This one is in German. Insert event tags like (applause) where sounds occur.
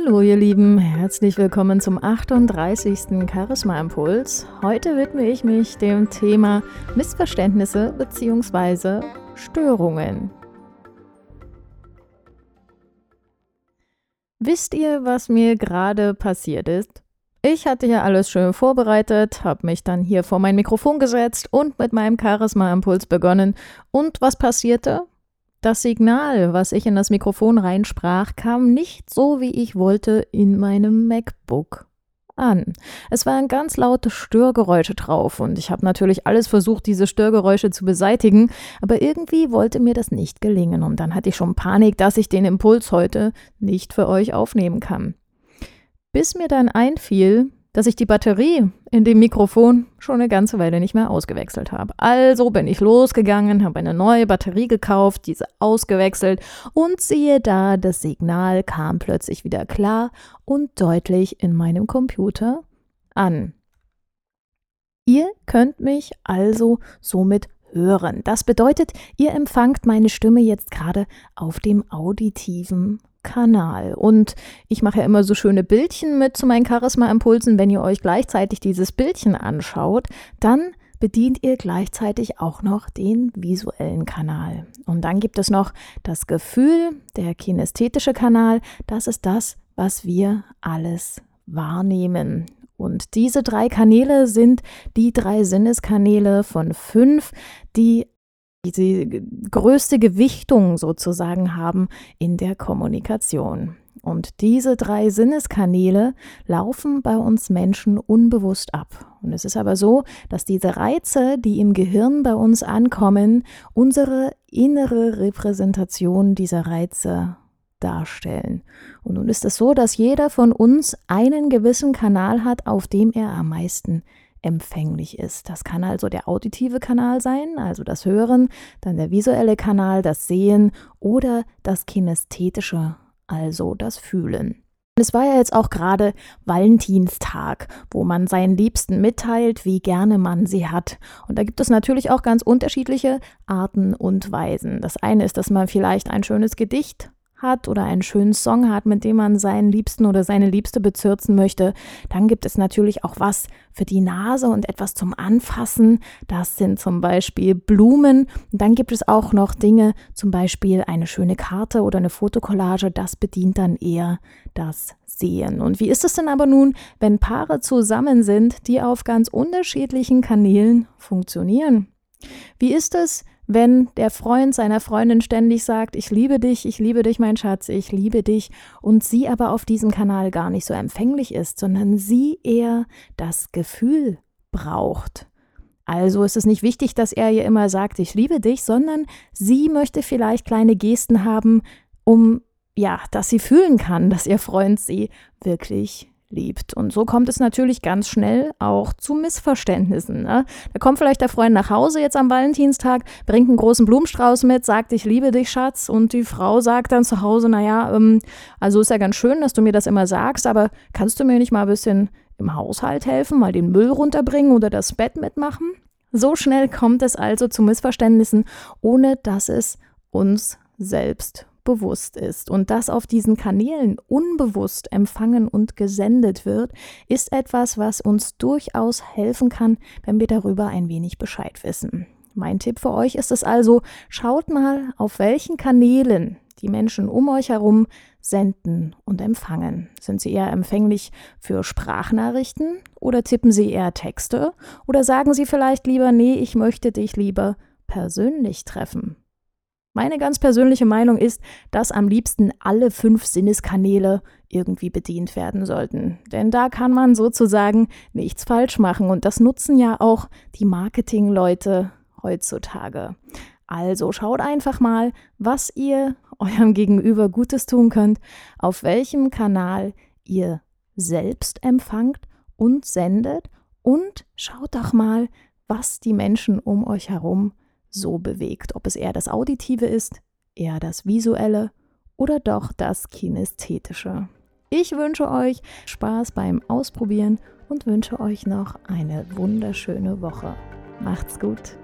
Hallo ihr Lieben, herzlich willkommen zum 38. Charisma Impuls. Heute widme ich mich dem Thema Missverständnisse bzw. Störungen. Wisst ihr, was mir gerade passiert ist? Ich hatte ja alles schön vorbereitet, habe mich dann hier vor mein Mikrofon gesetzt und mit meinem Charisma-Impuls begonnen. Und was passierte? Das Signal, was ich in das Mikrofon reinsprach, kam nicht so, wie ich wollte, in meinem MacBook an. Es waren ganz laute Störgeräusche drauf und ich habe natürlich alles versucht, diese Störgeräusche zu beseitigen, aber irgendwie wollte mir das nicht gelingen und dann hatte ich schon Panik, dass ich den Impuls heute nicht für euch aufnehmen kann. Bis mir dann einfiel, dass ich die Batterie in dem Mikrofon schon eine ganze Weile nicht mehr ausgewechselt habe. Also bin ich losgegangen, habe eine neue Batterie gekauft, diese ausgewechselt und siehe da, das Signal kam plötzlich wieder klar und deutlich in meinem Computer an. Ihr könnt mich also somit hören. Das bedeutet, ihr empfangt meine Stimme jetzt gerade auf dem auditiven Kanal. Und ich mache ja immer so schöne Bildchen mit zu meinen Charisma-Impulsen. Wenn ihr euch gleichzeitig dieses Bildchen anschaut, dann bedient ihr gleichzeitig auch noch den visuellen Kanal. Und dann gibt es noch das Gefühl, der kinästhetische Kanal. Das ist das, was wir alles wahrnehmen. Und diese drei Kanäle sind die drei Sinneskanäle von fünf, die die größte Gewichtung sozusagen haben in der Kommunikation. Und diese drei Sinneskanäle laufen bei uns Menschen unbewusst ab. Und es ist aber so, dass diese Reize, die im Gehirn bei uns ankommen, unsere innere Repräsentation dieser Reize darstellen. Und nun ist es so, dass jeder von uns einen gewissen Kanal hat, auf dem er am meisten empfänglich ist. Das kann also der auditive Kanal sein, also das Hören, dann der visuelle Kanal, das Sehen oder das kinästhetische, also das Fühlen. Es war ja jetzt auch gerade Valentinstag, wo man seinen Liebsten mitteilt, wie gerne man sie hat. Und da gibt es natürlich auch ganz unterschiedliche Arten und Weisen. Das eine ist, dass man vielleicht ein schönes Gedicht hat oder einen schönen Song hat, mit dem man seinen Liebsten oder seine Liebste bezirzen möchte, dann gibt es natürlich auch was für die Nase und etwas zum Anfassen. Das sind zum Beispiel Blumen. Und dann gibt es auch noch Dinge, zum Beispiel eine schöne Karte oder eine Fotokollage. Das bedient dann eher das Sehen. Und wie ist es denn aber nun, wenn Paare zusammen sind, die auf ganz unterschiedlichen Kanälen funktionieren? Wie ist es, wenn der Freund seiner Freundin ständig sagt, ich liebe dich, ich liebe dich, mein Schatz, ich liebe dich, und sie aber auf diesem Kanal gar nicht so empfänglich ist, sondern sie eher das Gefühl braucht. Also ist es nicht wichtig, dass er ihr immer sagt, ich liebe dich, sondern sie möchte vielleicht kleine Gesten haben, um ja, dass sie fühlen kann, dass ihr Freund sie wirklich liebt. Und so kommt es natürlich ganz schnell auch zu Missverständnissen. Ne? Da kommt vielleicht der Freund nach Hause jetzt am Valentinstag, bringt einen großen Blumenstrauß mit, sagt, ich liebe dich, Schatz. Und die Frau sagt dann zu Hause, naja, ähm, also ist ja ganz schön, dass du mir das immer sagst, aber kannst du mir nicht mal ein bisschen im Haushalt helfen, mal den Müll runterbringen oder das Bett mitmachen? So schnell kommt es also zu Missverständnissen, ohne dass es uns selbst bewusst ist und das auf diesen Kanälen unbewusst empfangen und gesendet wird, ist etwas, was uns durchaus helfen kann, wenn wir darüber ein wenig Bescheid wissen. Mein Tipp für euch ist es also, schaut mal, auf welchen Kanälen die Menschen um euch herum senden und empfangen. Sind sie eher empfänglich für Sprachnachrichten oder tippen sie eher Texte oder sagen sie vielleicht lieber, nee, ich möchte dich lieber persönlich treffen. Meine ganz persönliche Meinung ist, dass am liebsten alle fünf Sinneskanäle irgendwie bedient werden sollten. Denn da kann man sozusagen nichts falsch machen. Und das nutzen ja auch die Marketingleute heutzutage. Also schaut einfach mal, was ihr (laughs) eurem Gegenüber Gutes tun könnt, auf welchem Kanal ihr selbst empfangt und sendet und schaut doch mal, was die Menschen um euch herum so bewegt, ob es eher das Auditive ist, eher das Visuelle oder doch das Kinästhetische. Ich wünsche euch Spaß beim Ausprobieren und wünsche euch noch eine wunderschöne Woche. Macht's gut!